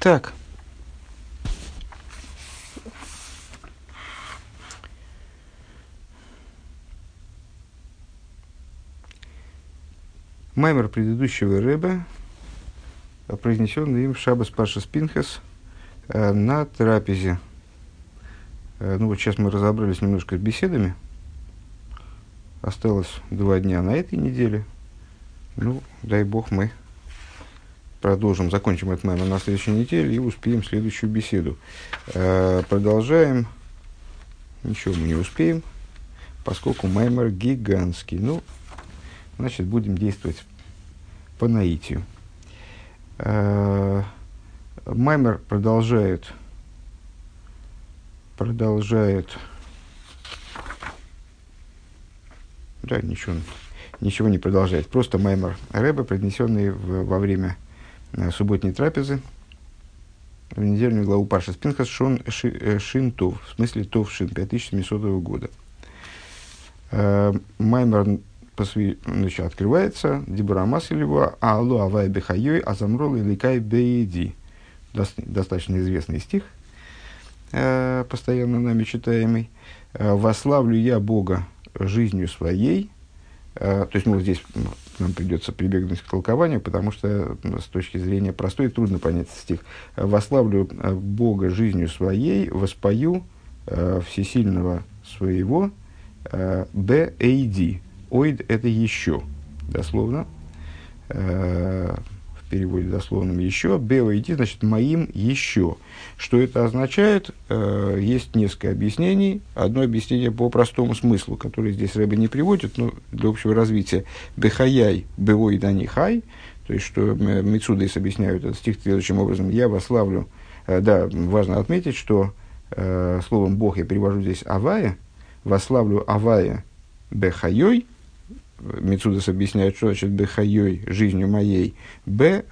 Так. Маймер предыдущего рыба, произнесенный им Шабас Паша Спинхес э, на трапезе. Э, ну вот сейчас мы разобрались немножко с беседами. Осталось два дня на этой неделе. Ну, дай бог, мы продолжим, закончим этот маймер на следующей неделе и успеем следующую беседу. Э, продолжаем. Ничего мы не успеем, поскольку маймер гигантский. Ну, значит, будем действовать по наитию. Э, маймер продолжает, продолжает, да, ничего, ничего не продолжает, просто маймер Рэба, принесенный в, во время субботней трапезы, в недельную главу Паша Спинхас Шон ши, э, Шин Тов, в смысле Тов Шин 5700 года. Э, Маймер посвя... значит, открывается Дибурамас его Алло Авай Бехайой Азамрол и Ликай Бейди. Достаточно известный стих, э, постоянно нами читаемый. Э, «Вославлю я Бога жизнью своей». Э, то есть, ну, здесь нам придется прибегнуть к толкованию, потому что с точки зрения простой трудно понять стих. «Вославлю Бога жизнью своей, воспою всесильного своего, Б.А.Д. Оид – это еще, дословно. Э, переводе дословном еще. Беоиди, значит, моим еще. Что это означает? Э, есть несколько объяснений. Одно объяснение по простому смыслу, которое здесь Рэбе не приводит, но для общего развития. Бехаяй, беоид хай. То есть, что Мецудейс объясняют этот стих следующим образом. Я вас славлю. Э, да, важно отметить, что э, словом Бог я перевожу здесь авая. Вославлю авая бехайой, Мецудас объясняет, что значит бехайой, жизнью моей. Б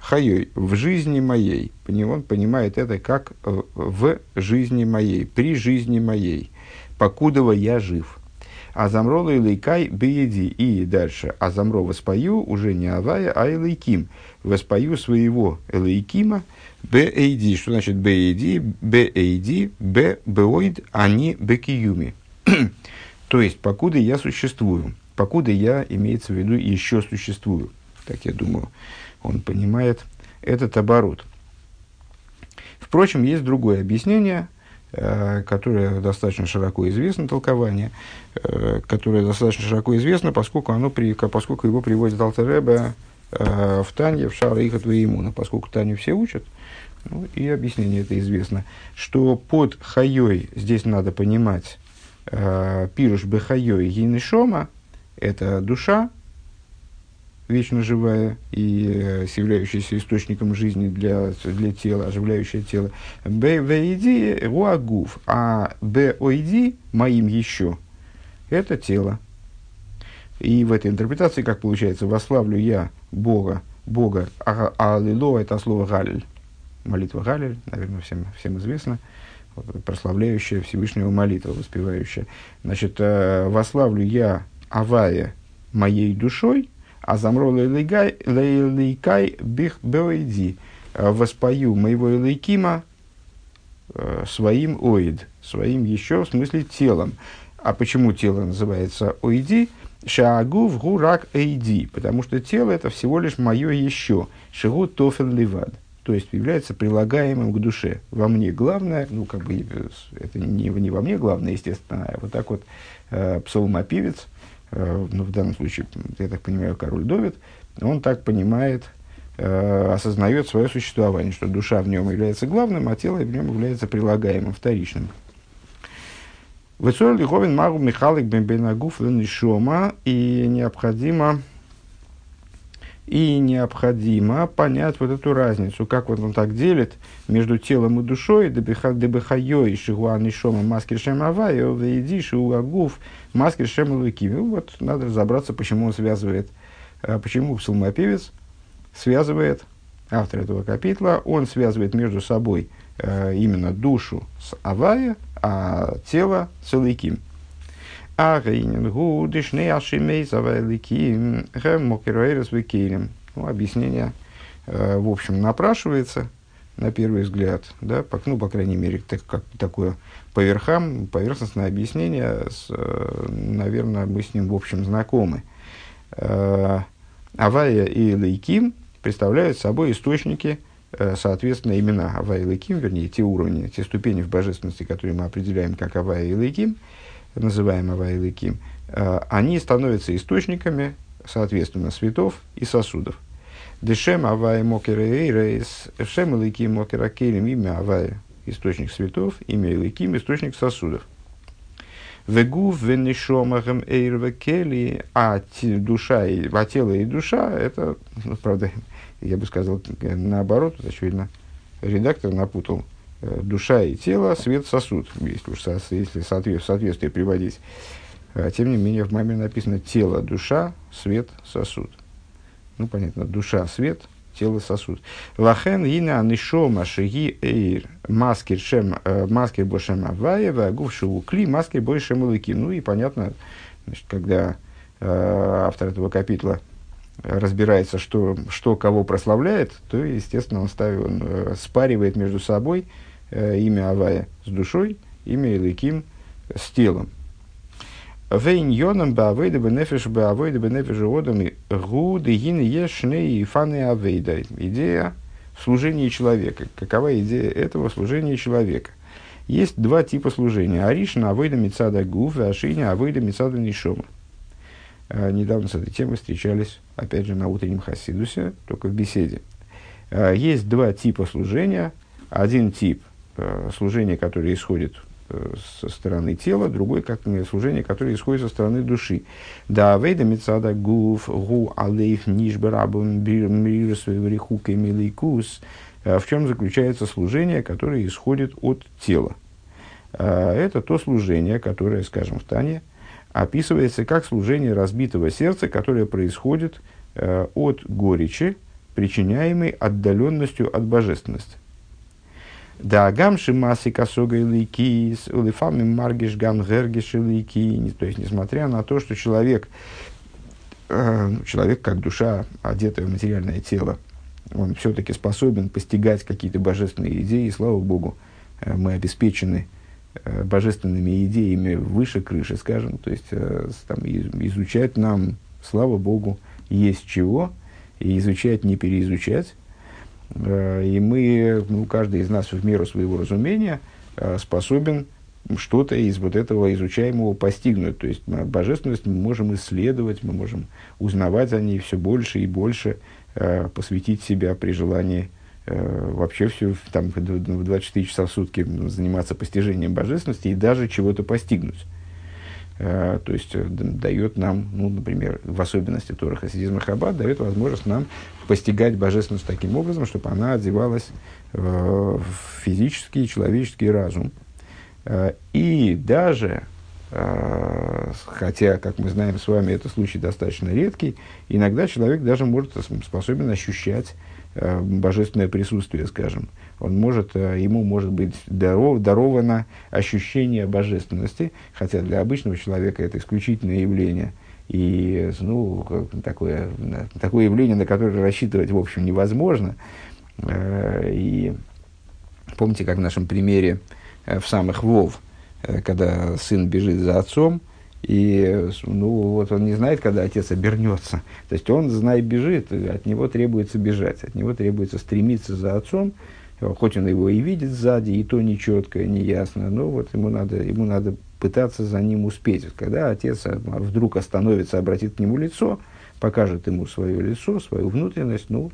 в жизни моей. Он понимает это как в жизни моей, при жизни моей. Покудова я жив. А замрола и лейкай бееди. И дальше. А замро воспою уже не авая, а элейким. Воспою своего элейкима. Б-эйди. Что значит б-эйди? Б-эйди, б беоид, они бекиюми. То есть, покуда я существую покуда я, имеется в виду, еще существую. Так я думаю, он понимает этот оборот. Впрочем, есть другое объяснение, э, которое достаточно широко известно, толкование, э, которое достаточно широко известно, поскольку, оно при, поскольку его приводит Алтереба э, в Тане, в Шара Ихат Имуна, поскольку Таню все учат, ну, и объяснение это известно, что под хайой здесь надо понимать пируш бехайой гинешома, это душа, вечно живая и э, являющаяся источником жизни для, для тела, оживляющее тело. Б руагуф, а б ойди моим еще это тело. И в этой интерпретации, как получается, вославлю я Бога, Бога, а, а аллило это слово галиль, молитва галиль, наверное, всем, всем известно, прославляющая Всевышнего молитва, воспевающая. Значит, э, вославлю я авая моей душой, а замро лейкай бих беоиди, э, воспою моего элейкима э, своим оид, своим еще, в смысле телом. А почему тело называется оиди? Шаагу в гурак эйди, потому что тело это всего лишь мое еще. Шигу тофен ливад, то есть является прилагаемым к душе. Во мне главное, ну как бы э, это не, не во мне главное, естественно, а вот так вот э, псалмопевец – ну, в данном случае, я так понимаю, король Довид, он так понимает, э, осознает свое существование, что душа в нем является главным, а тело в нем является прилагаемым, вторичным. Высор Лиховин Магу Михалик Бенбенагуф Ленишома, и необходимо и необходимо понять вот эту разницу, как вот он так делит между телом и душой, дебехайой, шигуан и шома, маскер шем авайо, вейди, шиуагуф, маскер шем луки. Ну, вот надо разобраться, почему он связывает, а, почему псалмопевец связывает, автор этого капитла, он связывает между собой э, именно душу с авая, а тело с лыким. Агейнин гудиш не ашимейзава ликим мокеройрес викелем. Ну, объяснение, э, в общем, напрашивается. на первый взгляд, да, по, ну, по крайней мере, так, как такое по верхам, поверхностное объяснение, с, э, наверное, мы с ним в общем знакомы. Э, Авая и Лейким представляют собой источники, э, соответственно, имена Авая и Лейким, вернее, те уровни, те ступени в божественности, которые мы определяем как Авая и Лейким, Авая и Лейким, они становятся источниками, соответственно, светов и сосудов. Дешем Авая Мокера Эйрейс, Шем Лейким Мокера Келем, имя Авая, источник светов, имя Лейким, источник сосудов. Вегув венешомахем эйрва кели, а душа, а тело и душа, это, ну, правда, я бы сказал наоборот, очевидно, редактор напутал. Э, душа и тело, свет, сосуд, если уж если соответствие, приводить. А, тем не менее, в маме написано тело, душа, свет, сосуд. Ну, понятно, душа, свет, тело сосуд. Лахен ина нишома шиги эйр маскер шем э, маскер бошем аваева гувши укли маскер бойшем улыки. Ну и понятно, значит, когда э, автор этого капитла разбирается, что, что кого прославляет, то, естественно, он, ставит, он э, спаривает между собой э, имя Авая с душой, имя Илыким с телом. Вейньоном баавейда бенефиш баавейда бенефиш одами гу дегин ешне и фаны авейда. Идея служения человека. Какова идея этого служения человека? Есть два типа служения. Аришна авейда мецада гуф и ашиня авейда мецада нишома. А, недавно с этой темой встречались, опять же, на утреннем хасидусе, только в беседе. Есть два типа служения. Один тип а, служения, который исходит со стороны тела, другой как служение, которое исходит со стороны души. Да, вейда мецада гуф гу алейх нишбарабун мирсвеврихука милейкус. Э, в чем заключается служение, которое исходит от тела? Э, это то служение, которое, скажем, в Тане, описывается как служение разбитого сердца, которое происходит э, от горечи, причиняемой отдаленностью от божественности. Да, гам шимаси косога и с улифами маргиш гам гергиш и То есть, несмотря на то, что человек, э, человек как душа, одетая в материальное тело, он все-таки способен постигать какие-то божественные идеи, и слава Богу, э, мы обеспечены э, божественными идеями выше крыши, скажем, то есть э, там, изучать нам, слава Богу, есть чего, и изучать, не переизучать, и мы, ну, каждый из нас в меру своего разумения э, способен что-то из вот этого изучаемого постигнуть. То есть божественность мы можем исследовать, мы можем узнавать о ней все больше и больше, э, посвятить себя при желании вообще все там, в 24 часа в сутки заниматься постижением божественности и даже чего-то постигнуть. Э, то есть э, дает нам, ну, например, в особенности Тора Хасидизма Хаббат, дает возможность нам постигать божественность таким образом, чтобы она одевалась э, в физический и человеческий разум. И даже, хотя, как мы знаем с вами, это случай достаточно редкий, иногда человек даже может способен ощущать божественное присутствие, скажем, он может, э, ему может быть даров, даровано ощущение божественности, хотя для обычного человека это исключительное явление. И ну, такое, такое явление, на которое рассчитывать, в общем, невозможно. Э, и помните, как в нашем примере э, в самых Вов, когда сын бежит за отцом, и ну, вот он не знает, когда отец обернется. То есть он, знай, бежит, от него требуется бежать, от него требуется стремиться за отцом, хоть он его и видит сзади, и то нечетко, неясно, но вот ему надо, ему надо пытаться за ним успеть. Когда отец а, вдруг остановится, обратит к нему лицо, покажет ему свое лицо, свою внутренность, ну,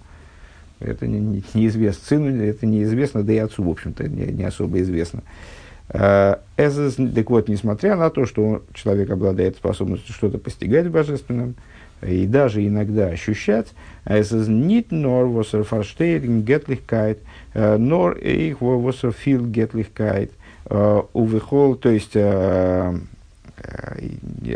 это не, не, неизвестно. Сыну это неизвестно, да и отцу, в общем-то, не, не особо известно. А, так вот, несмотря на то, что человек обладает способностью что-то постигать в божественном, и даже иногда ощущать, es ist nicht nur, was er versteht in Göttlichkeit, nur ich, was er viel Göttlichkeit, увехол, то есть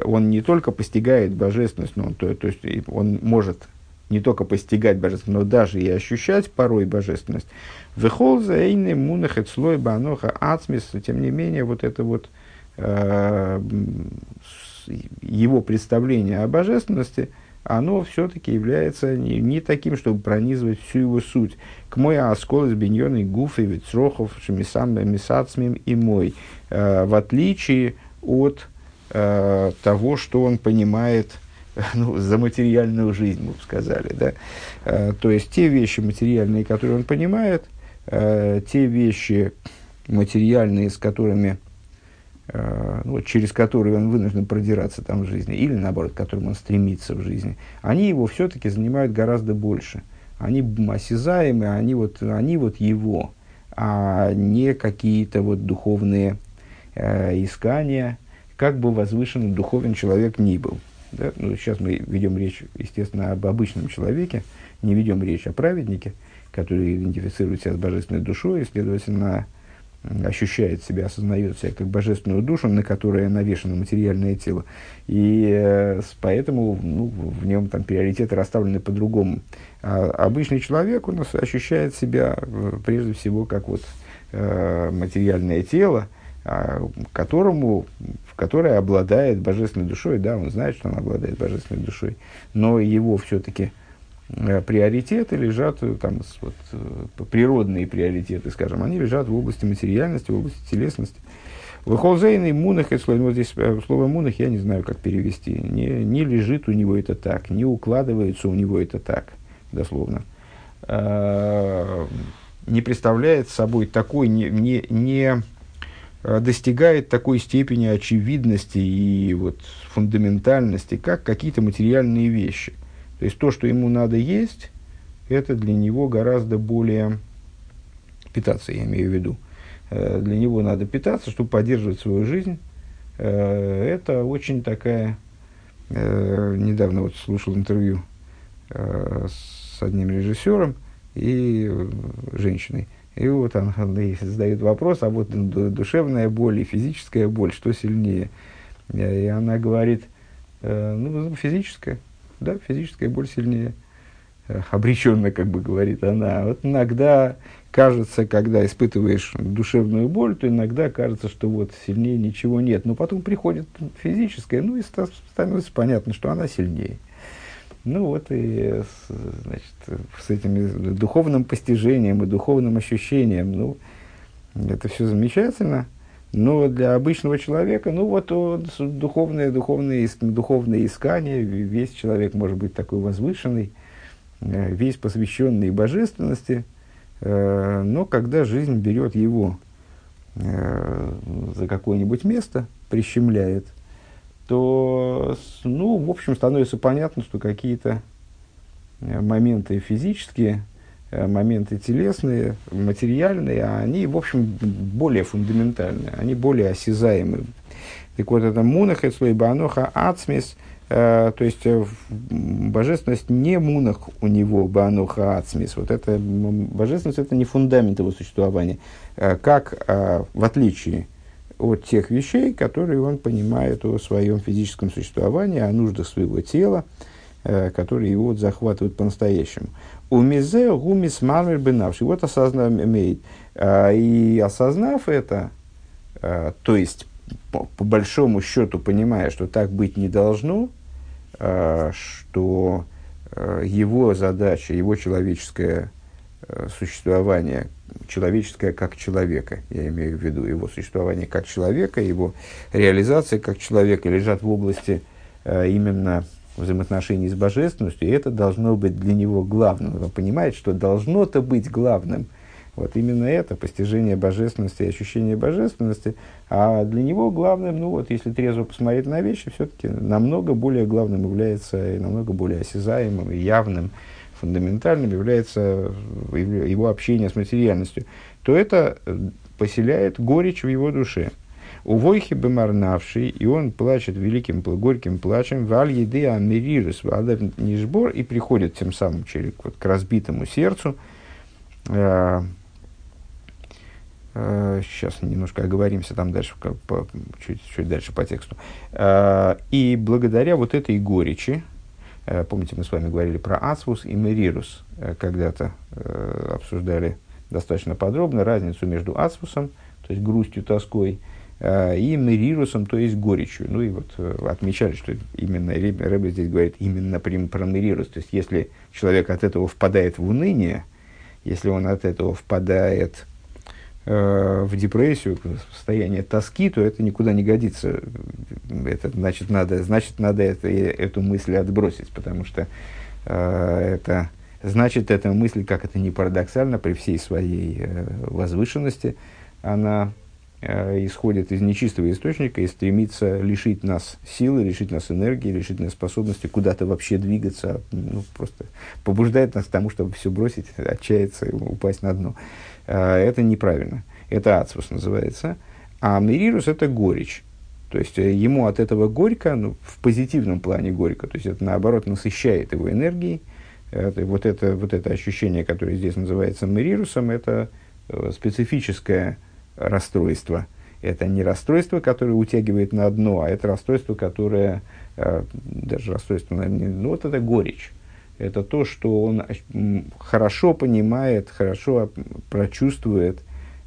он не только постигает божественность, но он, то, то есть он может не только постигать божественность, но даже и ощущать порой божественность. Вехол за эйны мунахет слой баноха ацмис, тем не менее, вот это вот э, его представление о божественности, оно все-таки является не, не таким, чтобы пронизывать всю его суть. К мой оскол из биньоной гуфы, вицрохов, шемисам, мисацмим и мой. Э, в отличие от э, того, что он понимает ну, за материальную жизнь, мы бы сказали. Да? Э, то есть, те вещи материальные, которые он понимает, э, те вещи материальные, с которыми Э, ну, через которые он вынужден продираться там в жизни, или наоборот, к которым он стремится в жизни, они его все-таки занимают гораздо больше. Они осязаемы, они вот, они вот его, а не какие-то вот духовные э, искания, как бы возвышенный духовен человек ни был. Да? Ну, сейчас мы ведем речь, естественно, об обычном человеке, не ведем речь о праведнике, который идентифицирует себя с божественной душой и, следовательно, ощущает себя, осознает себя как божественную душу, на которой навешено материальное тело. И э, поэтому ну, в нем там приоритеты расставлены по-другому. А обычный человек, он ощущает себя э, прежде всего как вот э, материальное тело, э, которому, в которое обладает божественной душой. Да, он знает, что он обладает божественной душой, но его все-таки приоритеты лежат, э, там, вот, э, природные приоритеты, скажем, они лежат в области материальности, в области телесности. Выхолзейный мунах, это слово, вот здесь слово мунах я не знаю, как перевести. Не, не лежит у него это так, не укладывается у него это так, дословно. Не представляет собой такой, не, не, не достигает такой степени очевидности и вот фундаментальности, как какие-то материальные вещи – то есть то, что ему надо есть, это для него гораздо более питаться, я имею в виду. Э, для него надо питаться, чтобы поддерживать свою жизнь. Э, это очень такая... Э, недавно вот слушал интервью с одним режиссером и женщиной. И вот он, он задает вопрос, а вот душевная боль и физическая боль, что сильнее? И она говорит, ну, физическая. Да, физическая боль сильнее. Э, Обреченно, как бы говорит она. Вот иногда кажется, когда испытываешь душевную боль, то иногда кажется, что вот сильнее ничего нет. Но потом приходит физическая, ну и становится понятно, что она сильнее. Ну вот и значит, с этим духовным постижением и духовным ощущением, ну, это все замечательно. Но для обычного человека, ну вот духовное, духовное, духовное искание, весь человек может быть такой возвышенный, э, весь посвященный божественности, э, но когда жизнь берет его э, за какое-нибудь место, прищемляет, то, ну, в общем, становится понятно, что какие-то моменты физические, моменты телесные, материальные, а они, в общем, более фундаментальные, они более осязаемые. Так вот, это мунах, и баноха ацмис, э, то есть э, божественность не мунах у него, баноха ацмис. Вот это божественность, это не фундамент его существования, э, как э, в отличие от тех вещей, которые он понимает о своем физическом существовании, о нуждах своего тела, э, которые его захватывают по-настоящему. У мизе гумис мармер бенавши. Вот осознав имеет. А, и осознав это, а, то есть по, по большому счету понимая, что так быть не должно, а, что его задача, его человеческое существование, человеческое как человека, я имею в виду его существование как человека, его реализация как человека лежат в области именно взаимоотношений с божественностью, и это должно быть для него главным. Он понимает, что должно-то быть главным. Вот именно это, постижение божественности ощущение божественности. А для него главным, ну вот, если трезво посмотреть на вещи, все-таки намного более главным является, и намного более осязаемым и явным, фундаментальным является его общение с материальностью, то это поселяет горечь в его душе. У Войхи бемарнавший, и он плачет великим горьким плачем, валь еды америрус, валев нижбор, и приходит тем самым через, вот, к разбитому сердцу. Э, э, сейчас немножко оговоримся там дальше, по, чуть, чуть дальше по тексту. Э, и благодаря вот этой горечи, э, помните, мы с вами говорили про ацвус и мерирус, э, когда-то э, обсуждали достаточно подробно разницу между ацвусом, то есть грустью, тоской, и мерирусом, то есть горечью. Ну и вот отмечали, что именно Рэбе здесь говорит именно про мерирус. То есть если человек от этого впадает в уныние, если он от этого впадает э, в депрессию, в состояние тоски, то это никуда не годится. Это значит, надо, значит, надо это, эту мысль отбросить, потому что э, это значит, эта мысль, как это не парадоксально, при всей своей э, возвышенности, она э, исходит из нечистого источника и стремится лишить нас силы, лишить нас энергии, лишить нас способности куда-то вообще двигаться, ну, просто побуждает нас к тому, чтобы все бросить, отчаяться и упасть на дно. Э, это неправильно. Это ацвус называется. А мерирус – это горечь. То есть э, ему от этого горько, ну, в позитивном плане горько, то есть это наоборот насыщает его энергией. Это, вот, это, вот это ощущение, которое здесь называется мерирусом, это специфическое расстройство. Это не расстройство, которое утягивает на дно, а это расстройство, которое, э, даже расстройство, наверное, ну вот это горечь. Это то, что он хорошо понимает, хорошо прочувствует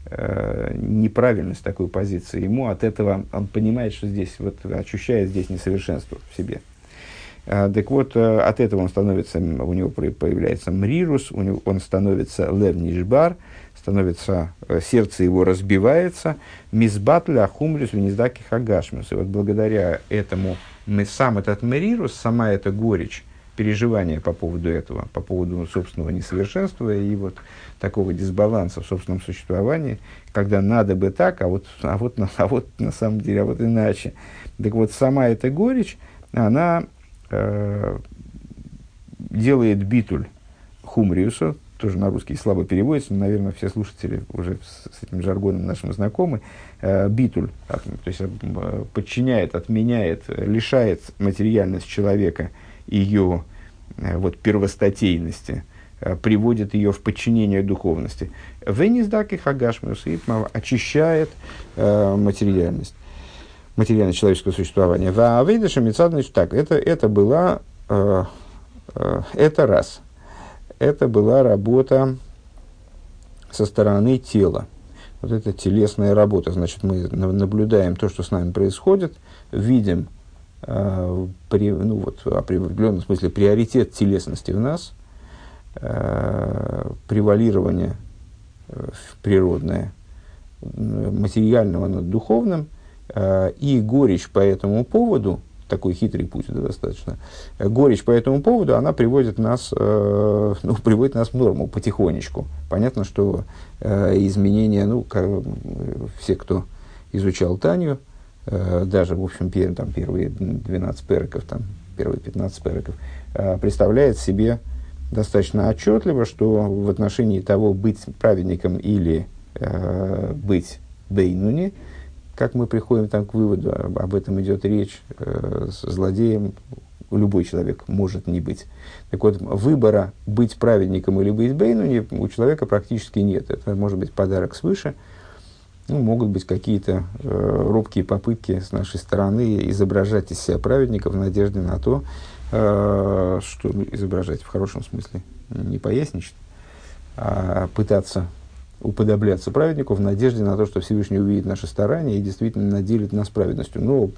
э, неправильность такой позиции. Ему от этого, он понимает, что здесь, вот ощущает здесь несовершенство в себе. А, так вот, э, от этого он становится, у него появляется мрирус, у него, он становится лев нишбар, становится, э, сердце его разбивается, мизбатля ахумрис вениздаки хагашмус. И вот благодаря этому мы, сам этот мерирус, сама эта горечь, переживания по поводу этого, по поводу собственного несовершенства и вот такого дисбаланса в собственном существовании, когда надо бы так, а вот, а вот, а вот на самом деле, а вот иначе. Так вот, сама эта горечь, она э, делает битуль хумриуса, тоже на русский слабо переводится, но, наверное, все слушатели уже с, этим жаргоном нашим знакомы, э, битуль, то есть э, подчиняет, отменяет, лишает материальность человека ее э, вот, первостатейности, приводит ее в подчинение духовности. Вениздаки хагашмиус и очищает материальность материальное человеческого существования. А Вейдаша значит так, это, это была, это раз – это была работа со стороны тела. Вот это телесная работа. Значит, мы наблюдаем то, что с нами происходит, видим э, при, ну, вот, в определенном смысле приоритет телесности в нас, э, превалирование э, природное материального над духовным, э, и горечь по этому поводу – такой хитрый путь достаточно. Горечь по этому поводу, она приводит нас, э, ну, приводит нас в норму потихонечку. Понятно, что э, изменения, ну, как, все, кто изучал Таню, э, даже, в общем, пер, там, первые 12 переков, там, первые 15 переков, э, представляет себе достаточно отчетливо, что в отношении того, быть праведником или э, быть бейнуни, как мы приходим там к выводу, об, об этом идет речь, э, злодеем любой человек может не быть. Так вот, выбора быть праведником или быть бейну у человека практически нет. Это может быть подарок свыше. Ну, могут быть какие-то э, робкие попытки с нашей стороны изображать из себя праведника в надежде на то, э, что изображать в хорошем смысле, не поясничать, а пытаться уподобляться праведнику в надежде на то, что Всевышний увидит наши старания и действительно наделит нас праведностью. Но,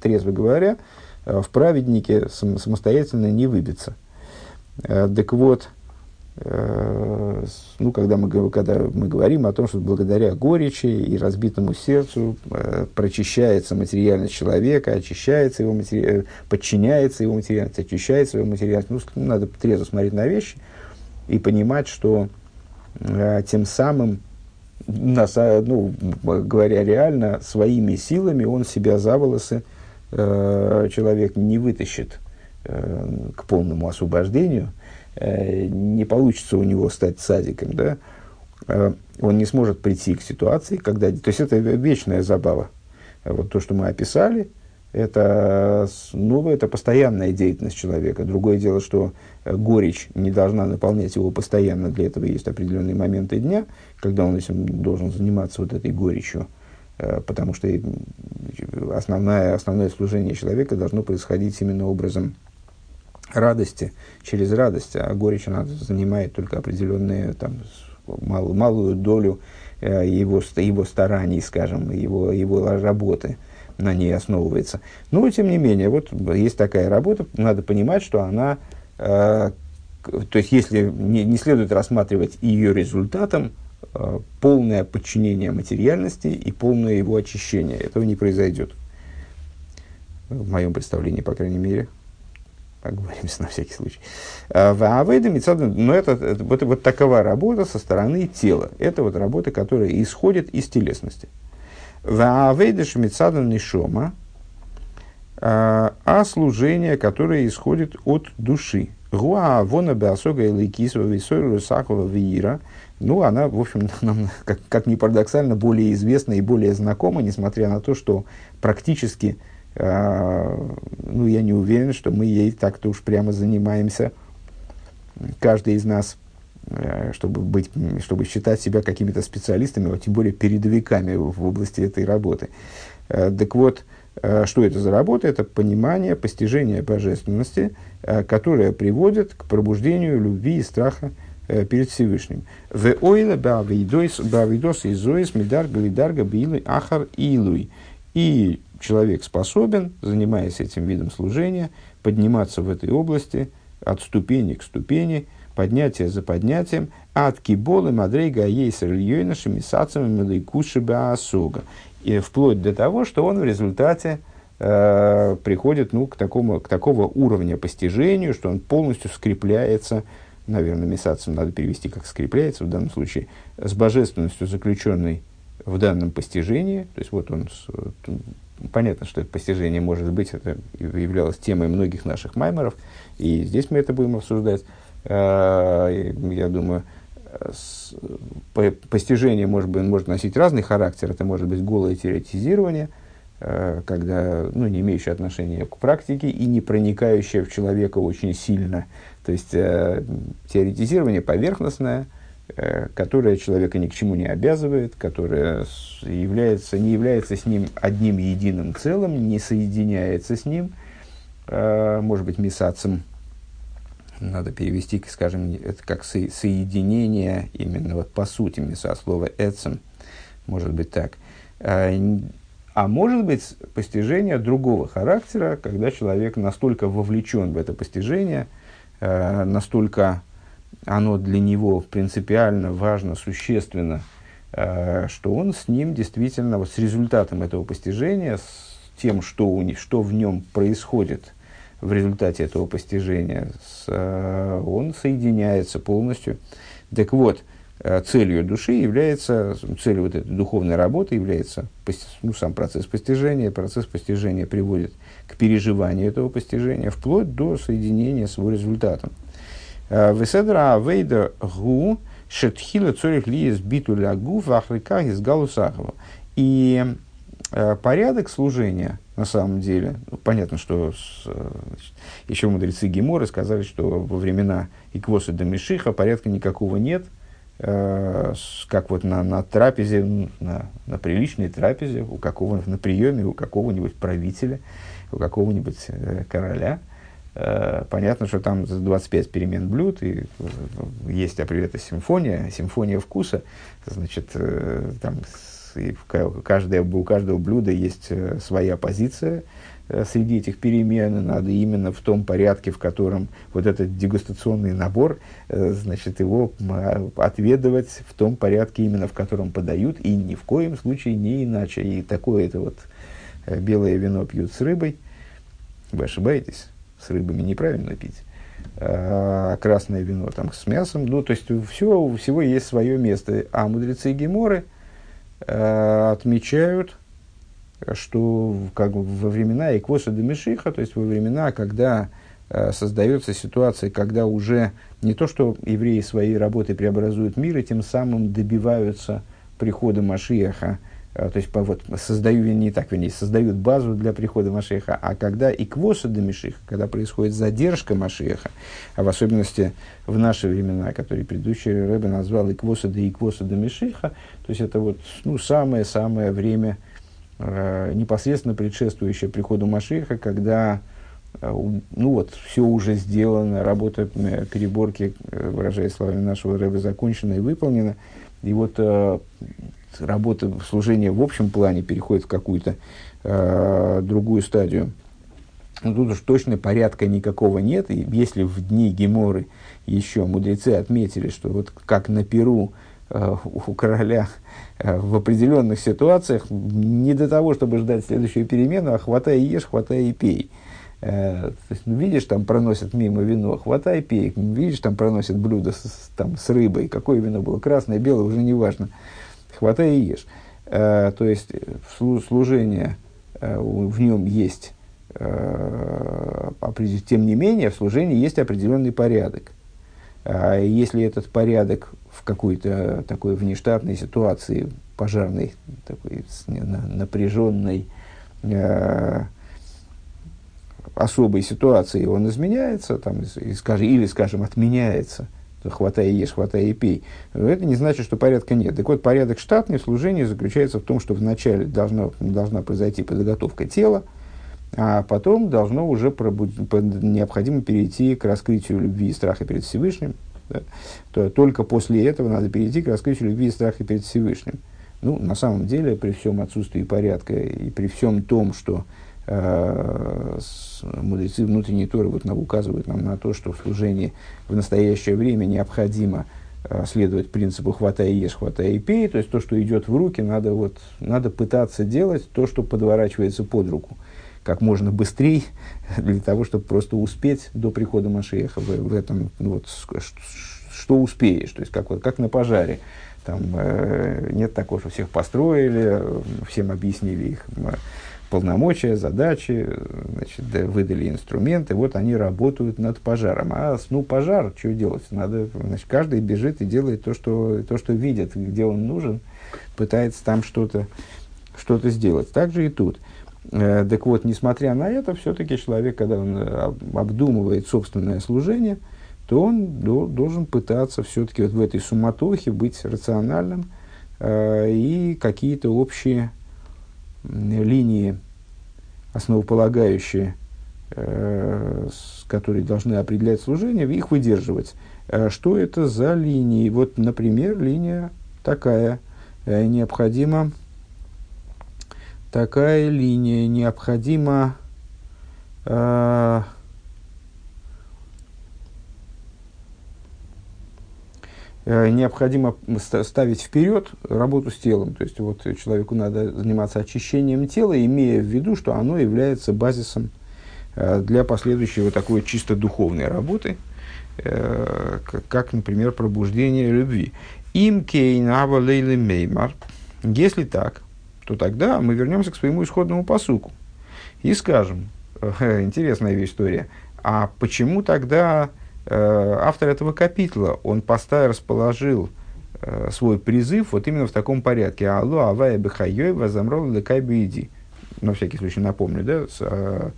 трезво говоря, э, в праведнике самостоятельно не выбиться. Э, так вот, э, ну, когда мы, когда мы говорим о том, что благодаря горечи и разбитому сердцу прочищается материальность человека, очищается его матери... подчиняется его материальность, очищается его материальность, ну, надо трезво смотреть на вещи и понимать, что тем самым, ну, говоря реально, своими силами он себя за волосы э, человек не вытащит э, к полному освобождению, э, не получится у него стать садиком, да, он не сможет прийти к ситуации, когда... То есть это вечная забава. Вот то, что мы описали – это, ну, это постоянная деятельность человека. Другое дело, что э, горечь не должна наполнять его постоянно. Для этого есть определенные моменты дня, когда он этим должен заниматься вот этой горечью. Э, потому что основное, основное служение человека должно происходить именно образом радости, через радость. А горечь она занимает только определенную там, малую, малую долю его, его стараний, скажем, его, его работы на ней основывается. Но, тем не менее, вот есть такая работа, надо понимать, что она, э, то есть, если не, не следует рассматривать ее результатом, э, полное подчинение материальности и полное его очищение. Этого не произойдет. В моем представлении, по крайней мере. Оговоримся на всякий случай. А, в Авейда но это, это, вот, вот такова работа со стороны тела. Это вот работа, которая исходит из телесности. В Авейда Шмицада Нишома, а, а служение, которое исходит от души. Гуа вона беасога элейкисова висойру сахова виира. Ну, она, в общем, нам, как, как ни парадоксально, более известна и более знакома, несмотря на то, что практически а, ну, я не уверен, что мы ей так-то уж прямо занимаемся, каждый из нас, э, чтобы, быть, чтобы считать себя какими-то специалистами, а тем более передовиками в области этой работы. Э, так вот, э, что это за работа? Это понимание, постижение божественности, которое приводит к пробуждению любви и страха перед Всевышним. В ойла бавидос изоис мидар галидарга билы ахар илуй. И человек способен, занимаясь этим видом служения, подниматься в этой области от ступени к ступени, поднятие за поднятием, от киболы мадрейга ейсер льёйна шемисацами мелайкуши баасога. И вплоть до того, что он в результате э, приходит ну, к, такому, к такого уровня постижению, что он полностью скрепляется, наверное, месяцем надо перевести как скрепляется в данном случае, с божественностью, заключенной в данном постижении. То есть вот он понятно, что это постижение может быть, это являлось темой многих наших маймеров, и здесь мы это будем обсуждать. А, я думаю, постижение может, быть, может носить разный характер. Это может быть голое теоретизирование, а, когда, ну, не имеющее отношения к практике и не проникающее в человека очень сильно. То есть, э, теоретизирование поверхностное – Э, которая человека ни к чему не обязывает, которая является, не является с ним одним единым целым, не соединяется с ним, э, может быть, мисацем, надо перевести, скажем, это как со, соединение, именно вот по сути миса, слово «эцем», может быть так. А, а может быть, постижение другого характера, когда человек настолько вовлечен в это постижение, настолько оно для него принципиально важно, существенно, э, что он с ним действительно, вот с результатом этого постижения, с тем, что, у них, что в нем происходит в результате этого постижения, с, э, он соединяется полностью. Так вот, э, целью души является, целью вот этой духовной работы является ну, сам процесс постижения. Процесс постижения приводит к переживанию этого постижения, вплоть до соединения с его результатом. Веседра авейда гу шетхила цорих лиес биту лягу в ахриках из галусахова. И э, порядок служения, на самом деле, ну, понятно, что с, значит, еще мудрецы Геморы сказали, что во времена Иквоса до Мишиха порядка никакого нет, э, как вот на, на трапезе, на, на приличной трапезе, у какого, на приеме у какого-нибудь правителя, у какого-нибудь э, короля – Э, понятно, что там 25 перемен блюд, и э, есть это симфония, симфония вкуса, значит, э, там и каждое, у каждого блюда есть своя позиция среди этих перемен, надо именно в том порядке, в котором вот этот дегустационный набор, значит, его отведывать в том порядке, именно в котором подают, и ни в коем случае не иначе. И такое это вот белое вино пьют с рыбой, вы ошибаетесь, с рыбами неправильно пить, а красное вино там с мясом, ну, то есть все, у всего есть свое место. А мудрецы Геморы э, отмечают, что как во времена Иквоса Демишиха, то есть во времена, когда э, создается ситуация, когда уже не то, что евреи своей работой преобразуют мир, и тем самым добиваются прихода Машиаха, то есть по, вот, создаю, не так, вернее, создают базу для прихода Машеха, а когда и квоса до Мишиха, когда происходит задержка Машеха, а в особенности в наши времена, которые предыдущий Рэбе назвал и квоса до и квоса до Мишиха, то есть это вот ну, самое-самое время, э, непосредственно предшествующее приходу Машеха, когда э, ну вот, все уже сделано, работа переборки, выражаясь словами нашего Рэба, закончена и выполнена, И вот э, работа, служение в общем плане переходит в какую-то э, другую стадию. Но тут уж точно порядка никакого нет. И если в дни Геморы еще мудрецы отметили, что вот как на Перу э, у короля э, в определенных ситуациях не до того, чтобы ждать следующую перемену, а хватай и ешь, хватай и пей. Э, то есть, ну, видишь, там проносят мимо вино, хватай, пей. Видишь, там проносят блюдо с, там, с рыбой. Какое вино было, красное, белое, уже не важно. Хватай и ешь. Э, то есть, служение, э, в нем есть, тем не менее, в служении есть определенный порядок. А если этот порядок в какой-то такой внештатной ситуации, пожарной, такой напряженной, особой ситуации он изменяется, там, и, скажем, или, скажем, отменяется, хватай и ешь, хватай и пей, это не значит, что порядка нет. Так вот, порядок штатный в служении заключается в том, что вначале должна, должна произойти подготовка тела, а потом должно уже пробуд... необходимо перейти к раскрытию любви и страха перед Всевышним. Да? То только после этого надо перейти к раскрытию любви и страха перед Всевышним. Ну, на самом деле, при всем отсутствии порядка и при всем том, что мудрецы внутренней Торы вот, указывают нам на то, что в служении в настоящее время необходимо э, следовать принципу «хватай и ешь, хватай и пей», то есть то, что идет в руки, надо, вот, надо пытаться делать то, что подворачивается под руку. Как можно быстрее, для того, чтобы просто успеть до прихода Машеха в, в этом, ну, вот, что успеешь, то есть как, вот, как на пожаре. Там э, нет такого, что всех построили, всем объяснили их полномочия, задачи, значит, выдали инструменты, вот они работают над пожаром. А ну пожар, что делать? Надо, значит, каждый бежит и делает то, что, то, что видит, где он нужен, пытается там что-то что сделать. Так же и тут. Э, так вот, несмотря на это, все-таки человек, когда он э, обдумывает собственное служение, то он до, должен пытаться все-таки вот в этой суматохе быть рациональным э, и какие-то общие линии, основополагающие, э, которые должны определять служение, их выдерживать. Э, что это за линии? Вот, например, линия такая. Э, необходима такая линия. Необходимо э, необходимо ставить вперед работу с телом. То есть вот человеку надо заниматься очищением тела, имея в виду, что оно является базисом э, для последующей вот такой чисто духовной работы, э, как, например, пробуждение любви. Им кейнава лейли меймар. Если так, то тогда мы вернемся к своему исходному посуку и скажем, интересная история, а почему тогда Э, автор этого капитла, он поставил, расположил э, свой призыв вот именно в таком порядке. Алло, авая бехайой, вазамрол лекай иди. На всякий случай напомню, да, с, э,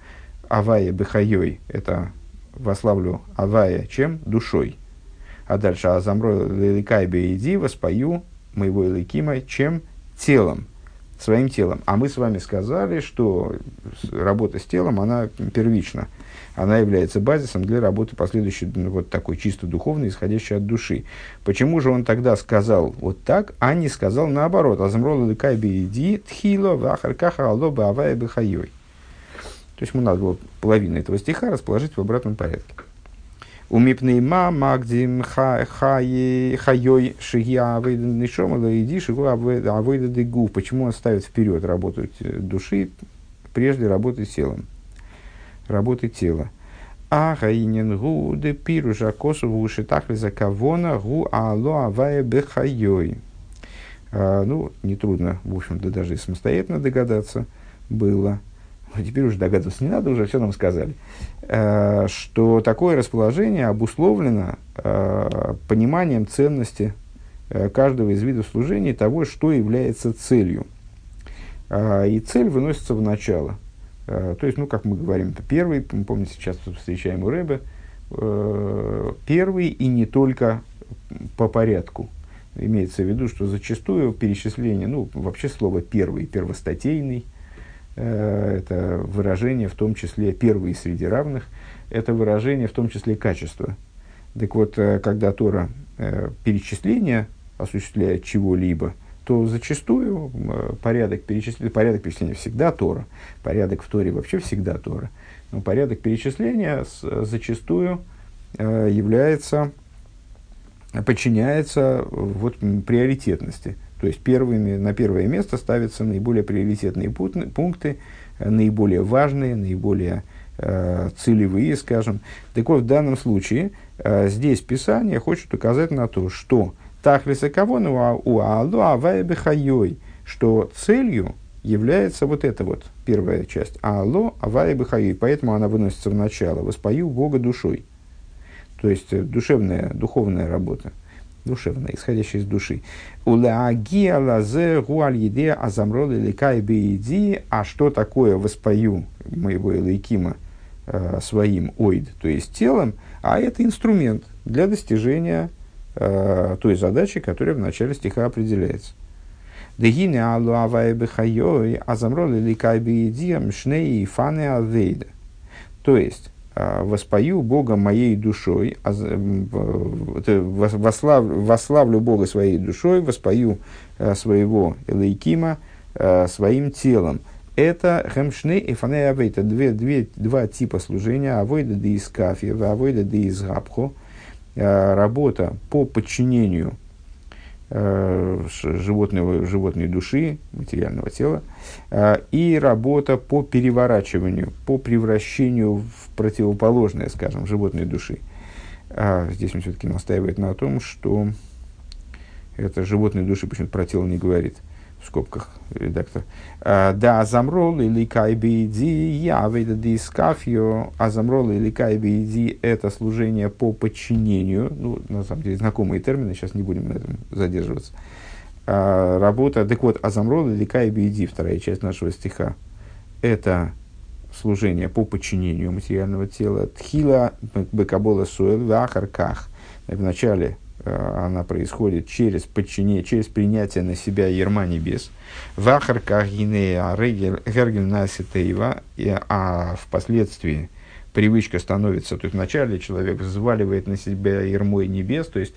авая бехайой, это вославлю авая чем? Душой. А дальше азамрол лекай иди, воспою моего Эликима чем? Телом своим телом. А мы с вами сказали, что работа с телом, она первична она является базисом для работы последующей, ну, вот такой чисто духовной, исходящей от души. Почему же он тогда сказал вот так, а не сказал наоборот? Азамрола лыкай иди тхило вахаркаха алоба авая бихайой. То есть ему надо было половину этого стиха расположить в обратном порядке. У мипней ма магдим хайой шия авейда нишома иди шигу авейда дегу. Почему он ставит вперед работу души прежде работы телом? Работы тела. А гаинен гу де пиру жакосу в ушитахли за кавона гу ало авая бехайой. А, ну, нетрудно, в общем-то, даже самостоятельно догадаться было. Но теперь уже догадываться не надо, уже все нам сказали. А, что такое расположение обусловлено а, пониманием ценности каждого из видов служения того, что является целью. И цель выносится в начало – то есть, ну, как мы говорим, это первый, помните, сейчас встречаем у Рэбе, э, первый и не только по порядку. Имеется в виду, что зачастую перечисление, ну, вообще слово первый, первостатейный, э, это выражение в том числе первый среди равных, это выражение в том числе качества. Так вот, когда Тора перечисление осуществляет чего-либо, то зачастую э, порядок перечисления, порядок перечисления всегда Тора, порядок в Торе вообще всегда Тора, но порядок перечисления с, зачастую э, является, подчиняется вот, приоритетности. То есть первыми, на первое место ставятся наиболее приоритетные пункты, наиболее важные, наиболее э, целевые, скажем. Так вот, в данном случае э, здесь Писание хочет указать на то, что Тахлиса кого у Аалу Авая что целью является вот эта вот первая часть. Аало Авая Бехайой, поэтому она выносится в начало. Воспою Бога душой. То есть э, душевная, духовная работа душевная, исходящая из души. Улаагия лазе гуальеде азамрол ликай бейди, а что такое воспою моего Элейкима э, своим ойд, то есть телом, а это инструмент для достижения э, той задачи, которая в начале стиха определяется. Дегине алу авай бехайой азамрол ликай бейди мшней фаны. То есть, а, воспою Бога моей душой, вославлю, вославлю Бога своей душой, воспою а, своего Элейкима а, своим телом. Это хемшны и фаней авейта, две, две, два типа служения, авойда де из кафи, авойда де из габху, работа по подчинению Э, животного, животной души, материального тела, э, и работа по переворачиванию, по превращению в противоположное, скажем, животной души. А здесь он все-таки настаивает на том, что это животной души, почему-то про тело не говорит – в скобках редактор. «А, да, азамрол или кайбиди, я выйду дискафио, азамрол или кайбиди – это служение по подчинению, ну, на самом деле, знакомые термины, сейчас не будем на этом задерживаться. А, работа, так вот, азамрол или кайбиди, вторая часть нашего стиха, это служение по подчинению материального тела. Тхила бекабола суэл в. В начале Э, она происходит через подчинение, через принятие на себя ерма небес. Вахар кагинея гергель наситеева, а впоследствии привычка становится, то есть вначале человек взваливает на себя ермой небес, то есть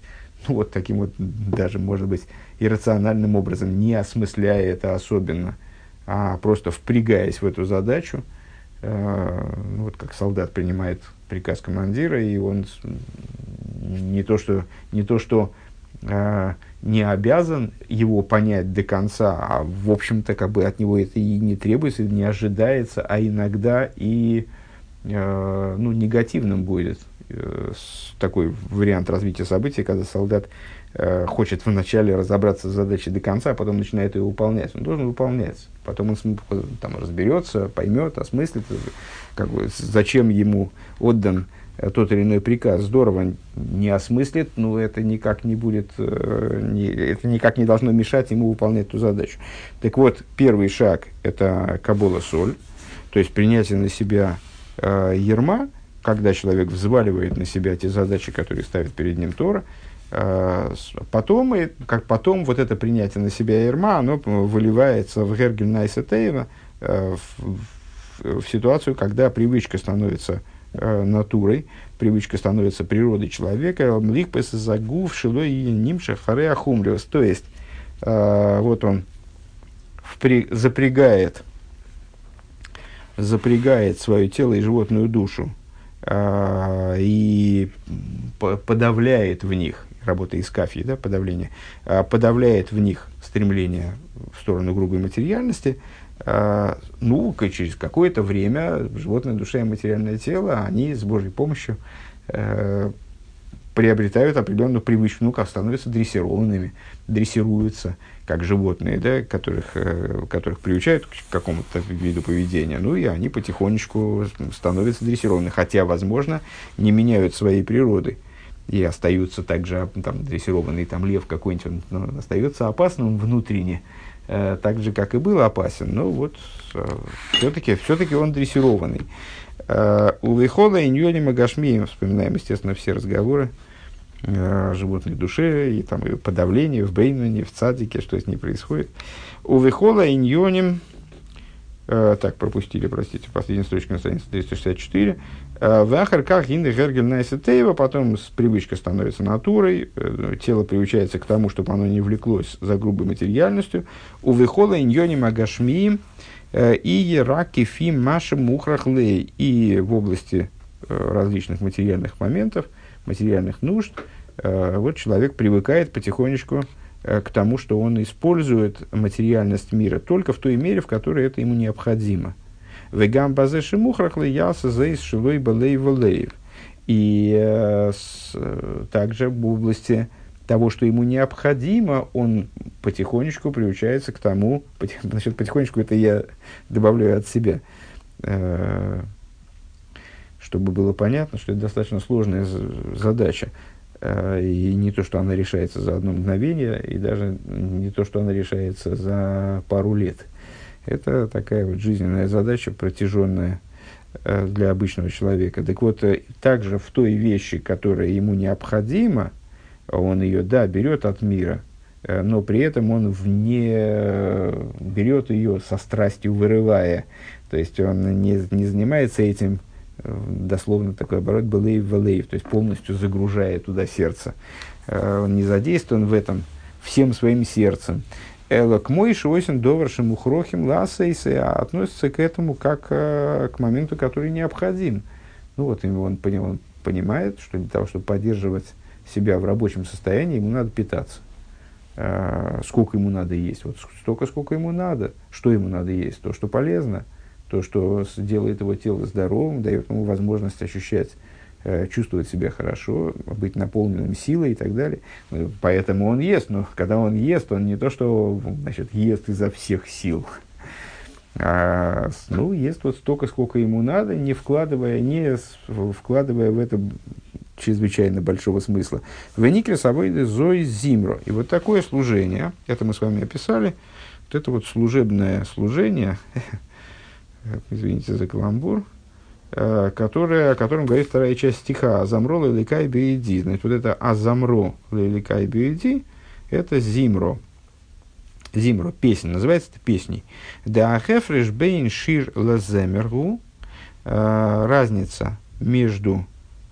ну, вот таким вот даже, может быть, иррациональным образом, не осмысляя это особенно, а просто впрягаясь в эту задачу, э, ну, вот как солдат принимает приказ командира, и он не то, что, не, то, что э, не обязан его понять до конца, а в общем-то как бы от него это и не требуется, не ожидается, а иногда и э, ну, негативным будет э, такой вариант развития событий, когда солдат э, хочет вначале разобраться с задачей до конца, а потом начинает ее выполнять. Он должен выполнять. Потом он там разберется, поймет, осмыслит, как бы, зачем ему отдан Э, тот или иной приказ здорово не осмыслит, но это никак не будет, э, не, это никак не должно мешать ему выполнять эту задачу. Так вот, первый шаг – это кабола соль, то есть принятие на себя э, ерма, когда человек взваливает на себя те задачи, которые ставит перед ним Тора, потом, и, как потом вот это принятие на себя ерма, оно выливается в Гергель Найсетеева, э, в, в, в ситуацию, когда привычка становится э, натурой, привычка становится природой человека, млихпес загув шилой и нимша харе ахумриос. То есть, э, вот он впри, запрягает, запрягает свое тело и животную душу э, и подавляет в них, работа из кафии, да, подавление, э, подавляет в них стремление в сторону грубой материальности, а, ну, через какое-то время животное душа и материальное тело, они с Божьей помощью э, приобретают определенную привычку, ну, как становятся дрессированными, дрессируются, как животные, да, которых, э, которых приучают к какому-то виду поведения, ну, и они потихонечку становятся дрессированными, хотя, возможно, не меняют своей природы и остаются также, там, дрессированный там лев какой-нибудь, он ну, остается опасным внутренне, э, так же, как и был опасен, но вот э, все-таки все он дрессированный. Э, у Лейхола и Ньоли Магашми, вспоминаем, естественно, все разговоры э, о животной душе и, там, и подавлении в Бейнмане, в Цадике, что с ней происходит. У Лейхола и Ньоним Э, так, пропустили, простите, последняя строчка на странице 364. Э, в ахарках инды гергель найсетеева, потом с привычка становится натурой, э, тело приучается к тому, чтобы оно не влеклось за грубой материальностью. У вихола иньони магашмиим и раки фим машем мухрахлей. И в области различных материальных моментов, материальных нужд, вот человек привыкает потихонечку Э, к тому, что он использует материальность мира только в той мере, в которой это ему необходимо. Вегам базеши мухрахлы ялса зейс шилой балей валеев. И э, э, также в области того, что ему необходимо, он потихонечку приучается к тому, значит, потихонечку это я добавляю от себя, э, чтобы было понятно, что это достаточно сложная задача. И не то, что она решается за одно мгновение, и даже не то, что она решается за пару лет. Это такая вот жизненная задача, протяженная э, для обычного человека. Так вот, э, также в той вещи, которая ему необходима, он ее, да, берет от мира, но при этом он вне берет ее со страстью вырывая. То есть он не, не занимается этим дословно такой оборот белейв велейв, то есть полностью загружая туда сердце. Э, он не задействован в этом всем своим сердцем. Эла к мой шойсен доваршим ухрохим ласейсы, а относится к этому как э, к моменту, который необходим. Ну вот он, он понимает, что для того, чтобы поддерживать себя в рабочем состоянии, ему надо питаться. Э, сколько ему надо есть? Вот столько, сколько ему надо. Что ему надо есть? То, что полезно – то, что делает его тело здоровым, дает ему возможность ощущать, чувствовать себя хорошо, быть наполненным силой и так далее. Ну, поэтому он ест, но когда он ест, он не то, что значит, ест изо всех сил, а, ну, ест вот столько, сколько ему надо, не вкладывая, не вкладывая в это чрезвычайно большого смысла. Веникре собой зой зимро. И вот такое служение, это мы с вами описали, вот это вот служебное служение, извините за каламбур, э, которая, о котором говорит вторая часть стиха «Азамро леликай биеди». Значит, вот это «Азамро леликай биеди» – это «Зимро». Зимро, песня, называется это песней. Да хефреш бейн шир лаземергу. Э, разница между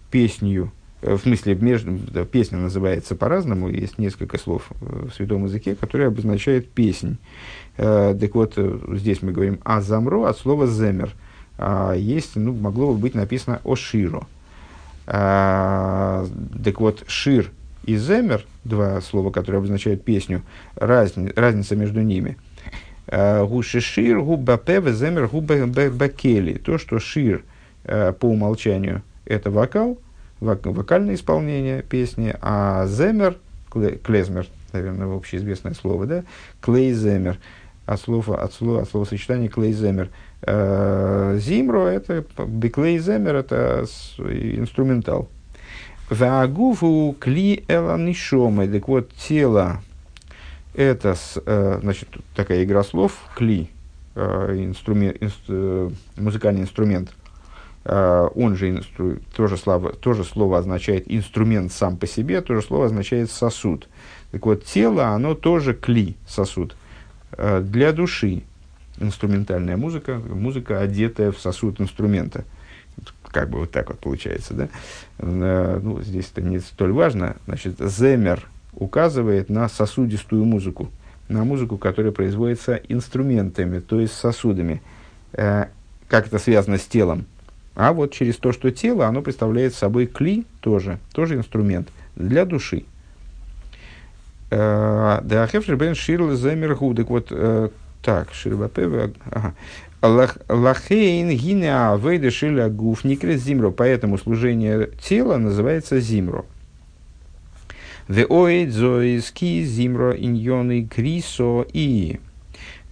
песнью, э, в смысле, между, да, песня называется по-разному, есть несколько слов в святом языке, которые обозначают песнь. Так вот, здесь мы говорим о замро от слова земер. А есть, ну, могло бы быть написано о широ. А, так вот, шир и земер, два слова, которые обозначают песню, разни, разница между ними. А, гуши шир, губапе, земер, губакели. То, что шир по умолчанию это вокал, вокальное исполнение песни, а земер, клезмер, наверное, общеизвестное слово, да, клейземер – от слова, от слова, от словосочетания клейземер. Э, зимро это биклейземер это инструментал. Ваагуфу кли эланишомы. Так вот, тело это, э, значит, такая игра слов, кли, э, инструмент, инст, музыкальный инструмент, он же инстру, тоже, слово, тоже слово означает инструмент сам по себе, тоже слово означает сосуд. Так вот, тело, оно тоже кли, сосуд. Для души инструментальная музыка, музыка, одетая в сосуд инструмента. Как бы вот так вот получается, да? Э, ну, здесь это не столь важно. Значит, земер указывает на сосудистую музыку, на музыку, которая производится инструментами, то есть сосудами. Э, как это связано с телом? А вот через то, что тело, оно представляет собой кли тоже, тоже инструмент для души. Э, да, Хефшер бен Ширл Земергу. Так вот, так, Ширбапева. Ага. Лахейн гине авейда шиля гуфникрес зимро. Поэтому служение тела называется зимро. The oid зоиски зимро иньоны крисо и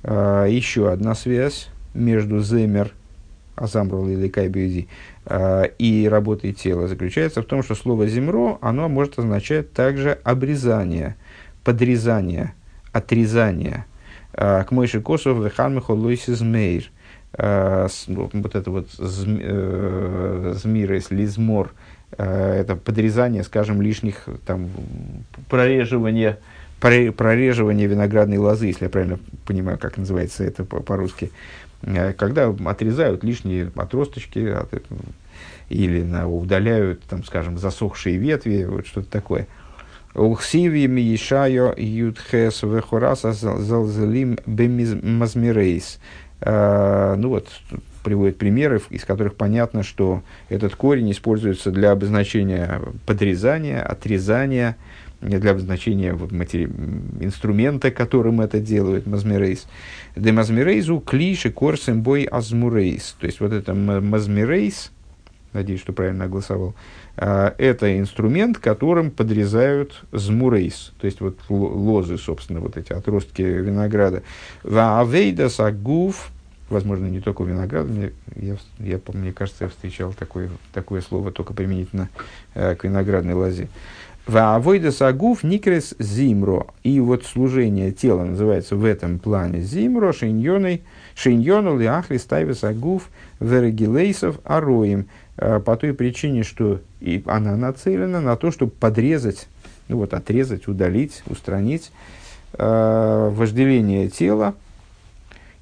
э, еще одна связь между земер Азамрул или Кайбюзи и работой тела заключается в том, что слово «зимро» оно может означать также обрезание – подрезания, отрезания. А, к Мойши Косов Вехан Михолойсис Мейр. Ну, вот это вот э, змирес, лизмор, а, это подрезание, скажем, лишних, там, прореживание, прореживание виноградной лозы, если я правильно понимаю, как называется это по-русски, э, когда отрезают лишние отросточки от, или на, удаляют, там, скажем, засохшие ветви, вот что-то такое. Ухсиви миешайо юдхес вехораса залзалим бемазмирейс. Э, ну вот, приводит примеры, из которых понятно, что этот корень используется для обозначения подрезания, отрезания, для обозначения вот, матери... инструмента, которым это делают, мазмирейс. Де мазмирейзу клиши корсем бой азмурейс. То есть, вот это мазмирейс, надеюсь, что правильно огласовал, а, это инструмент, которым подрезают змурейс, то есть вот лозы, собственно, вот эти отростки винограда. Ваавейда сагуф, возможно, не только у винограда, мне, я, я, мне кажется, я встречал такое, такое слово только применительно э, к виноградной лозе. Ваавойда сагуф никрес зимро. И вот служение тела называется в этом плане зимро, шиньоной, шиньону лиахри ставис агуф верегилейсов ароим. А, по той причине, что и она нацелена на то, чтобы подрезать, ну вот, отрезать, удалить, устранить э, вожделение тела,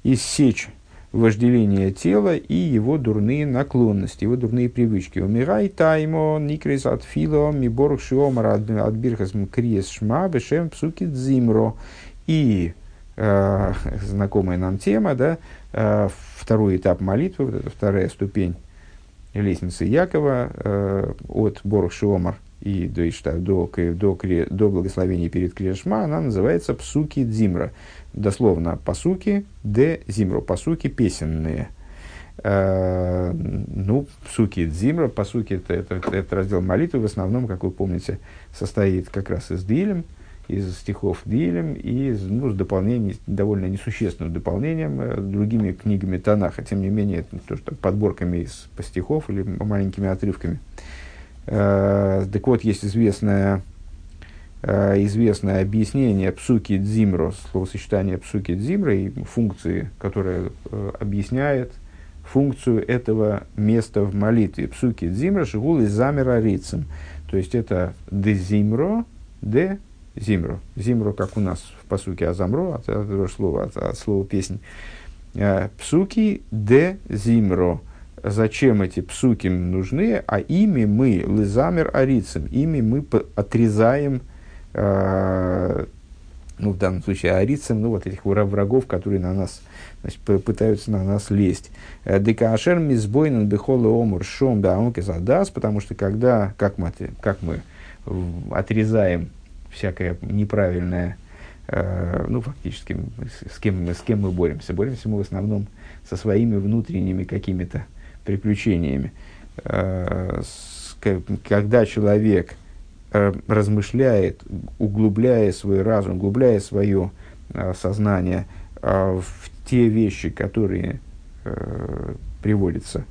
иссечь вожделение тела и его дурные наклонности, его дурные привычки. Умирай таймо никрис от фило миборух шиомар от бирхас мкриес шма бешем псуки дзимро. И э, знакомая нам тема, да, э, второй этап молитвы, вот эта вторая ступень лестницы Якова э, от Борух Шиомар и до, до, до, до благословения перед Крешма, она называется Псуки Дзимра дословно пасуки, де зимро, пасуки песенные. Э, ну, псуки дзимра, пасуки это, это, это раздел молитвы, в основном, как вы помните, состоит как раз из дилем, из стихов Дилем и ну, с дополнением, довольно несущественным дополнением э, другими книгами Танаха. Тем не менее, это то, что подборками из по стихов или маленькими отрывками. Э, так вот, есть известная Э, известное объяснение псуки дзимро, словосочетание псуки дзимро и функции, которая э, объясняет функцию этого места в молитве. Псуки дзимро шигул и замера рицем. То есть это де зимро, де зимро. Зимро, как у нас в посуке азамро, от этого слова, от, от слова песнь. Э, псуки де зимро. Зачем эти псуки нужны? А ими мы, лизамер арицем, ими мы отрезаем Э, ну, в данном случае арицем, ну, вот этих врагов, которые на нас, значит, пытаются на нас лезть. Э, Декашер мизбойнен бехолы омур шом да задас, потому что когда, как мы, как мы отрезаем всякое неправильное, э, ну, фактически, с кем, мы, с кем мы боремся? Боремся мы в основном со своими внутренними какими-то приключениями. Э, с, когда человек Э, размышляет, углубляя свой разум, углубляя свое э, сознание э, в те вещи, которые э, приводятся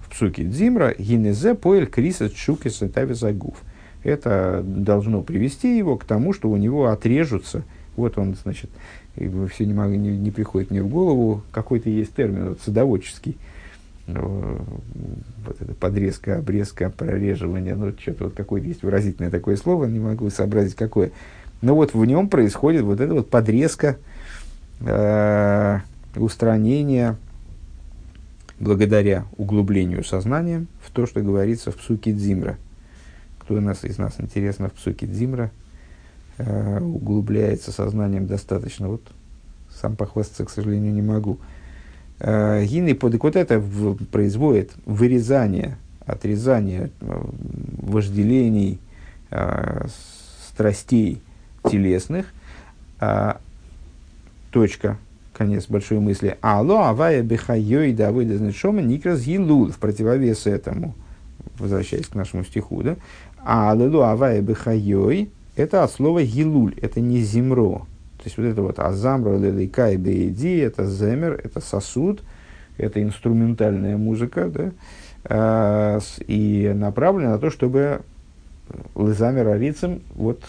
в псуке Дзимра, гинезе поэль криса чукиса тавизагуф. Это должно привести его к тому, что у него отрежутся. Вот он, значит, все не, могу, не, не приходит мне в голову, какой-то есть термин вот, садоводческий – ну, вот это подрезка, обрезка, прореживание, ну, что-то вот какое-то есть выразительное такое слово, не могу сообразить какое. Но вот в нем происходит вот эта вот подрезка, э, устранение благодаря углублению сознания в то, что говорится в псуке Дзимра. Кто нас из нас интересно в псуке Дзимра, э, углубляется сознанием достаточно. Вот сам похвастаться, к сожалению, не могу. Э, под вот это в, производит вырезание, отрезание э, вожделений, э, страстей телесных. Э, точка, конец большой мысли. Алло, авая бехайой да выдазнет шома никрас гилул в противовес этому, возвращаясь к нашему стиху, да? Алло, авая бехайой это от слова гилуль, это не зимро, то есть вот это вот азамра, лелейка и бейди, это земер, это сосуд, это инструментальная музыка, да, а, и направлена на то, чтобы лызамер арицем вот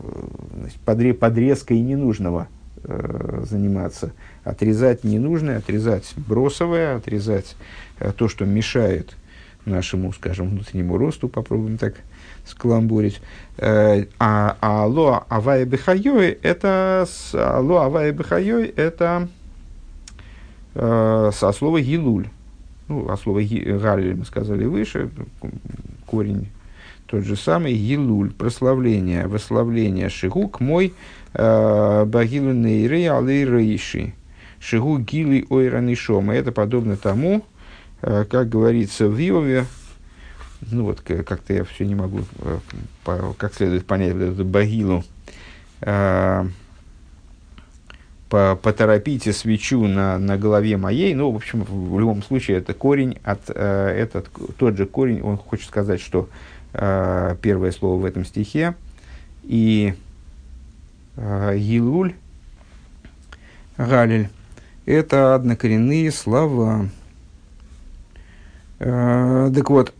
э, значит, подре, подрезкой ненужного э, заниматься. Отрезать ненужное, отрезать бросовое, отрезать э, то, что мешает нашему, скажем, внутреннему росту, попробуем так скаламбурить. Э, а, а ло авай бихайой это ло авай бихайой это э, со слова гилуль. Ну, а слово галиль мы сказали выше, корень тот же самый гилуль, прославление, восславление шигук мой э, багилу нейрей алей рейши. Шигу гили ойранишома. Это подобно тому, как говорится в Иове, ну вот как-то я все не могу э, как следует понять вот эту багилу, поторопите свечу на, на голове моей. Ну, в общем, в любом случае, это корень, от, этот, тот же корень, он хочет сказать, что первое слово в этом стихе, и Гилуль, Галиль, это однокоренные слова. Э, так вот,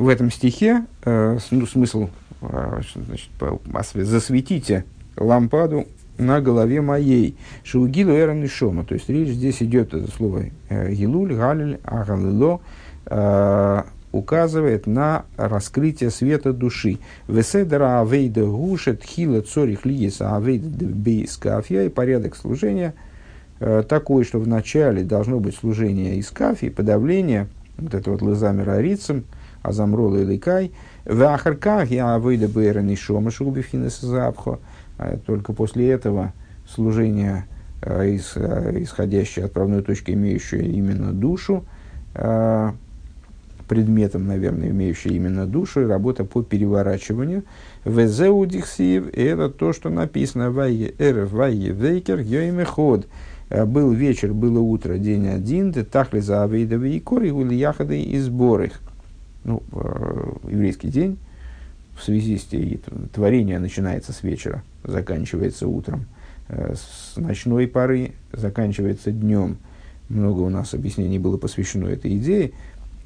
в этом стихе э, ну, смысл э, значит, засветите лампаду на голове моей. Шаугилу эран и шома. То есть речь здесь идет, это слово гилуль, галиль, агалило, указывает на раскрытие света души. Веседера авейда гушет хила цорих лиеса авейда бейскафья и порядок служения – Э, такой, что вначале должно быть служение из кафи, подавление, вот это вот лызамер арицем, азамрол и ликай, в ахарках я выйду бэра нишома шубифхинес запхо, а только после этого служение, э, э, исходящее от правной точки, имеющее именно душу, предметом, наверное, имеющее именно душу, и работа по переворачиванию. Везеудихсив, это то, что написано в эрф вайе вейкер Э, был вечер, было утро, день один, ты тахли за авейдовы и кори, яхады и сбор их. Ну, э, еврейский день в связи с тем, творение начинается с вечера, заканчивается утром, э, с ночной поры заканчивается днем. Много у нас объяснений было посвящено этой идее.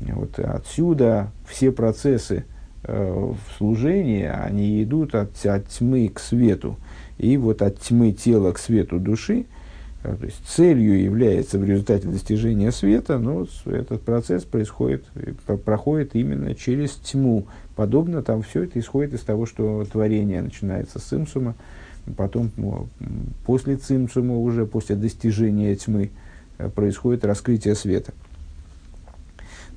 Вот отсюда все процессы в служении, они идут от, от тьмы к свету. И вот от тьмы тела к свету души – то есть целью является в результате достижения света, но этот процесс происходит, проходит именно через тьму. Подобно там все это исходит из того, что творение начинается с цимсума, потом после цимсума, уже после достижения тьмы, э, происходит раскрытие света.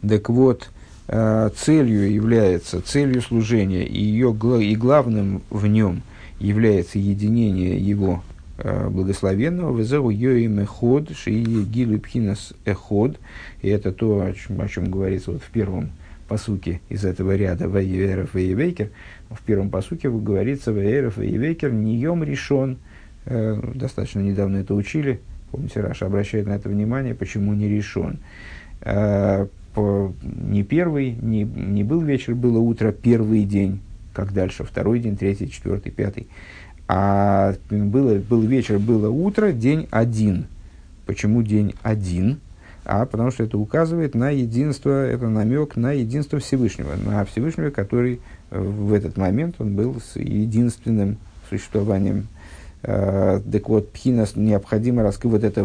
Так вот, э, целью является, целью служения и, ее, и главным в нем является единение его Э, благословенного, везеру йоим эход, шии гилу пхинас эход, и это то, о чем, о чем говорится вот в первом посуке из этого ряда ויהי ערב ויהי בוקר. В первом посуке говорится ויהי ערב ויהי בוקר, не יום ראשון. Э, достаточно недавно это учили. Помните, Раши обращает на это внимание, почему не ראשון. Э, не первый, не, не был вечер, было утро, первый день. Как дальше? Второй день, третий, четвертый, пятый. А было, был вечер, было утро, день один. Почему день один? А потому что это указывает на единство, это намек на единство Всевышнего, на Всевышнего, который э, в этот момент он был с единственным существованием. Э, так вот, пхинас необходимо раскрыть вот это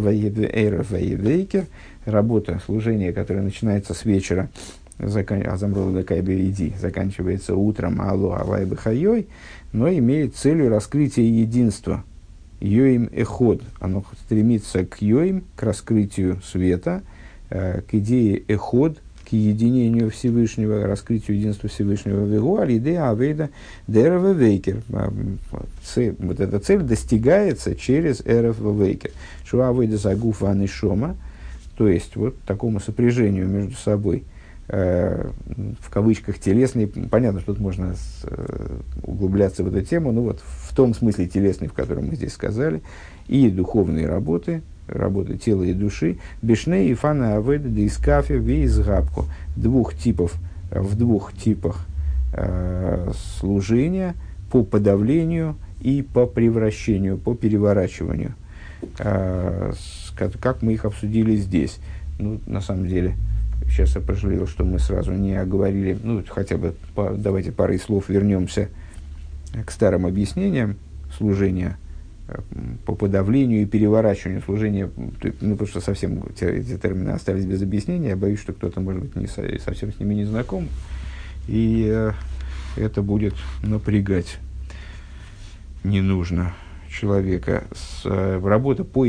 вейкер, работа, служение, которое начинается с вечера, Азамрул иди, заканчивается утром, алло, алай бахайой, но имеет целью раскрытия единства. Йоим эход. Оно стремится к йоим, к раскрытию света, э, к идее эход, к единению Всевышнего, раскрытию единства Всевышнего. Вегу алидея авейда дерова вейкер. А, вот эта цель достигается через эров вейкер. Шуа авейда загуфа анишома. То есть, вот такому сопряжению между собой – Э, в кавычках телесный, понятно, что тут можно с, э, углубляться в эту тему, но вот в том смысле телесный, в котором мы здесь сказали, и духовные работы, работы тела и души, бешне и фана аведа дискафе вейзгабку, двух типов, в двух типах э, служения по подавлению и по превращению, по переворачиванию, э, как мы их обсудили здесь. Ну, на самом деле, Сейчас я пожалел, что мы сразу не оговорили, ну, хотя бы по, давайте парой слов вернемся к старым объяснениям служения э, по подавлению и переворачиванию служения, ну, потому что совсем эти, термины остались без объяснения, я боюсь, что кто-то, может быть, не совсем с ними не знаком. И э, это будет напрягать. Не нужно человека. С, э, работа, по,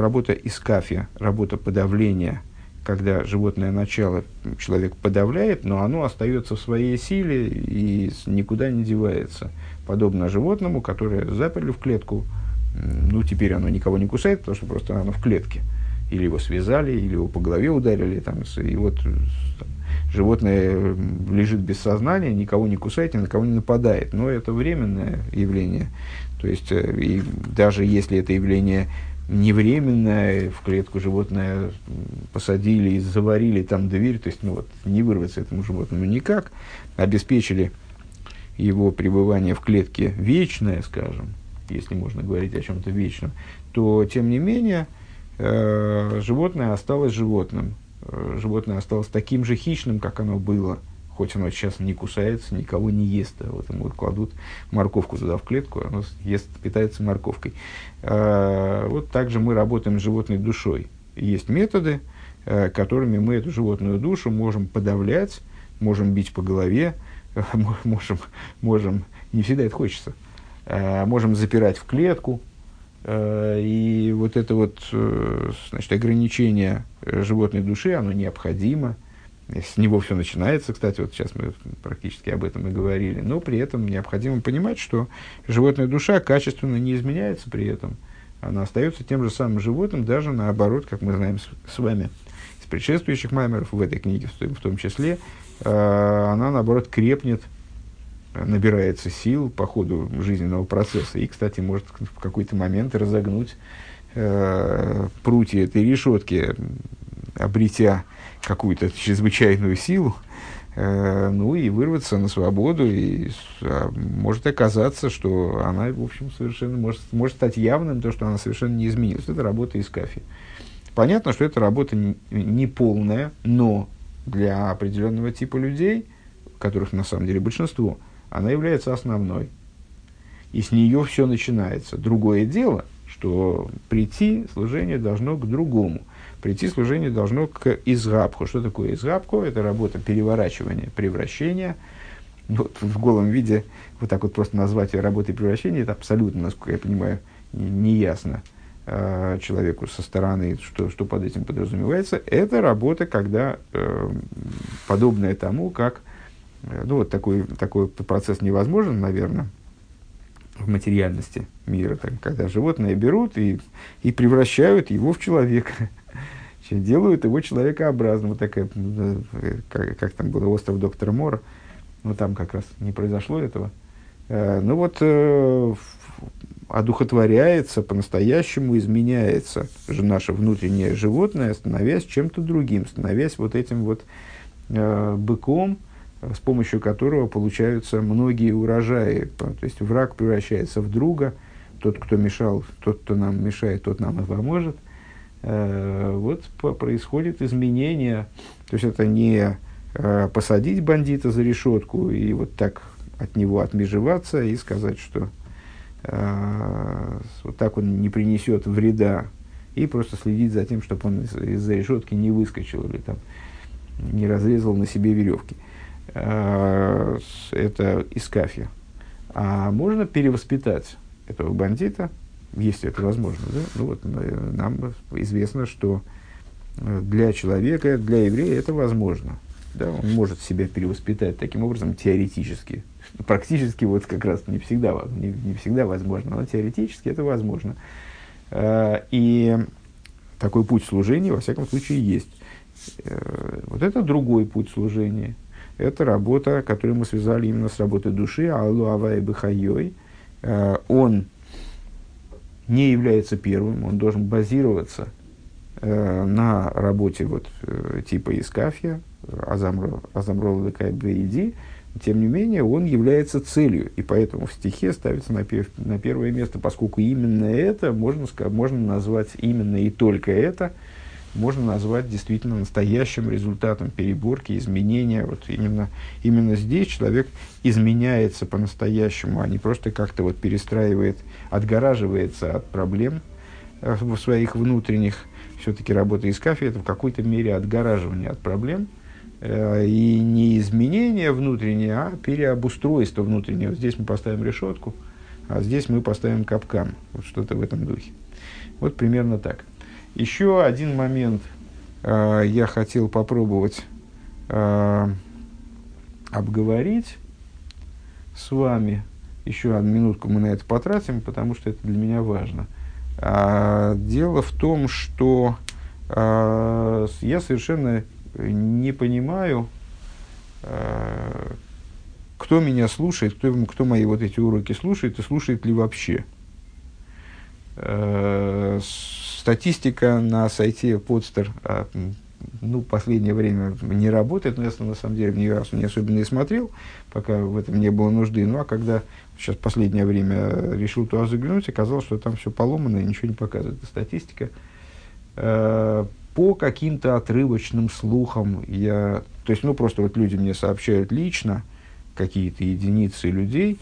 работа искафия, работа подавления, когда животное начало человек подавляет, но оно остается в своей силе и никуда не девается. Подобно животному, которое заперли в клетку, ну, теперь оно никого не кусает, потому что просто оно в клетке. Или его связали, или его по голове ударили, там, и вот там, животное лежит без сознания, никого не кусает, ни на кого не нападает. Но это временное явление. То есть, э, и даже если это явление не временное, в клетку животное посадили и заварили там дверь, то есть ну, вот, не вырваться этому животному никак, обеспечили его пребывание в клетке вечное, скажем, если можно говорить о чем-то вечном, то, тем не менее, э, животное осталось животным. Э, животное осталось таким же хищным, как оно было – хоть оно сейчас не кусается, никого не ест. А вот ему кладут морковку туда в клетку, оно ест, питается морковкой. А, вот также мы работаем с животной душой. Есть методы, а, которыми мы эту животную душу можем подавлять, можем бить по голове, можем, можем не всегда это хочется, а, можем запирать в клетку, и вот это вот э, значит, ограничение животной души, оно необходимо – с него все начинается, кстати, вот сейчас мы практически об этом и говорили, но при этом необходимо понимать, что животная душа качественно не изменяется при этом. Она остается тем же самым животным, даже наоборот, как мы знаем с, с вами. Из предшествующих маймеров в этой книге, в, том числе, э, она, наоборот, крепнет, набирается сил по ходу жизненного процесса. И, кстати, может в какой-то момент разогнуть э, прутья этой решетки, обретя какую-то чрезвычайную силу, э, ну и вырваться на свободу, и а, может оказаться, что она, в общем, совершенно может, может стать явным, то, что она совершенно не изменилась. Это работа из кафе. Понятно, что это работа не полная, но для определенного типа людей, которых на самом деле большинство, она является основной. И с нее все начинается. Другое дело, что прийти служение должно к другому – прийти служение должно к изгабху. Что такое изгабху? Это работа переворачивания, превращения. Вот в голом виде вот так вот просто назвать ее работой превращения, это абсолютно, насколько я понимаю, неясно э, человеку со стороны, что, что под этим подразумевается. Это работа, когда э, подобное тому, как э, ну, вот такой, такой процесс невозможен, наверное, в материальности мира, так, когда животное берут и, и превращают его в человека делают его человекообразным. Вот такая, как, как там было, остров доктора Мора. Ну, там как раз не произошло этого. Э, ну, вот э, одухотворяется, по-настоящему изменяется же наше внутреннее животное, становясь чем-то другим, становясь вот этим вот э, быком, с помощью которого получаются многие урожаи. То есть враг превращается в друга, тот, кто мешал, тот, кто нам мешает, тот нам и поможет – вот происходит изменение. То есть это не э, посадить бандита за решетку и вот так от него отмежеваться и сказать, что э, вот так он не принесет вреда, и просто следить за тем, чтобы он из- из-за решетки не выскочил или там не разрезал на себе веревки. это из кафе. А можно перевоспитать этого бандита, если это возможно. Да? Ну, вот, э, нам известно, что э, для человека, для еврея это возможно. Да? Он может себя перевоспитать таким образом теоретически. Практически вот как раз не всегда, не, не всегда возможно, но теоретически это возможно. Э, и такой путь служения, во всяком случае, есть. Вот это другой путь служения. Это работа, которую мы связали именно с работой души, Аллу Авай Бахайой. Он не является первым, он должен базироваться э, на работе вот, э, типа Искафия, Азамрол Иди, тем не менее, он является целью, и поэтому в стихе ставится на, пер, на первое место, поскольку именно это, можно, можно назвать именно и только это, можно назвать действительно настоящим результатом переборки, изменения. Вот именно, именно здесь человек изменяется по-настоящему, а не просто как-то вот перестраивает, отгораживается от проблем э, в своих внутренних. Все-таки работа из кафе это в какой-то мере отгораживание от проблем, Э, и не изменение внутреннее, а переобустройство внутреннее. Вот здесь мы поставим решетку, а здесь мы поставим капкан. Вот что-то в этом духе. Вот примерно так. Еще один момент э, я хотел попробовать э, обговорить с вами. Еще одну минутку мы на это потратим, потому что это для меня важно. А, дело в том, что а, я совершенно не понимаю, а, кто меня слушает, кто, кто мои вот эти уроки слушает и слушает ли вообще. А, статистика на сайте Подстер а, ну, последнее время не работает, но я на самом деле ни разу не особенно и смотрел, пока в этом не было нужды. Ну, а когда сейчас последнее время решил туда заглянуть, оказалось, что там все поломано и ничего не показывает. Статистика. Э, по каким-то отрывочным слухам я... То есть, ну, просто вот люди мне сообщают лично, какие-то единицы людей,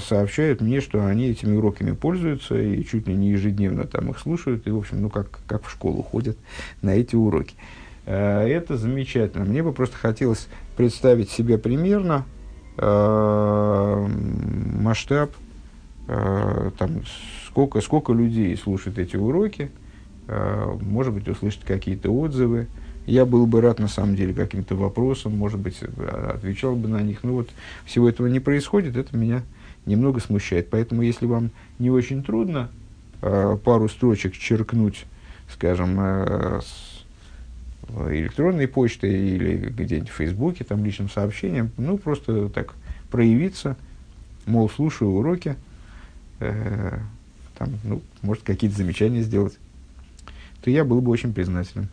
сообщают мне, что они этими уроками пользуются и чуть ли не ежедневно там их слушают, и, в общем, ну, как, как в школу ходят на эти уроки. Э, это замечательно. Мне бы просто хотелось представить себе примерно э, масштаб, э, там, сколько, сколько людей слушают эти уроки, э, может быть, услышать какие-то отзывы. Я был бы рад, на самом деле, каким-то вопросам, может быть, отвечал бы на них. Но вот всего этого не происходит, это меня немного смущает. Поэтому, если вам не очень трудно э, пару строчек черкнуть, скажем, э, с электронной почтой или где-нибудь в Фейсбуке, там личным сообщением, ну, просто так проявиться, мол, слушаю уроки, э, там, ну, может, какие-то замечания сделать, то я был бы очень признателен.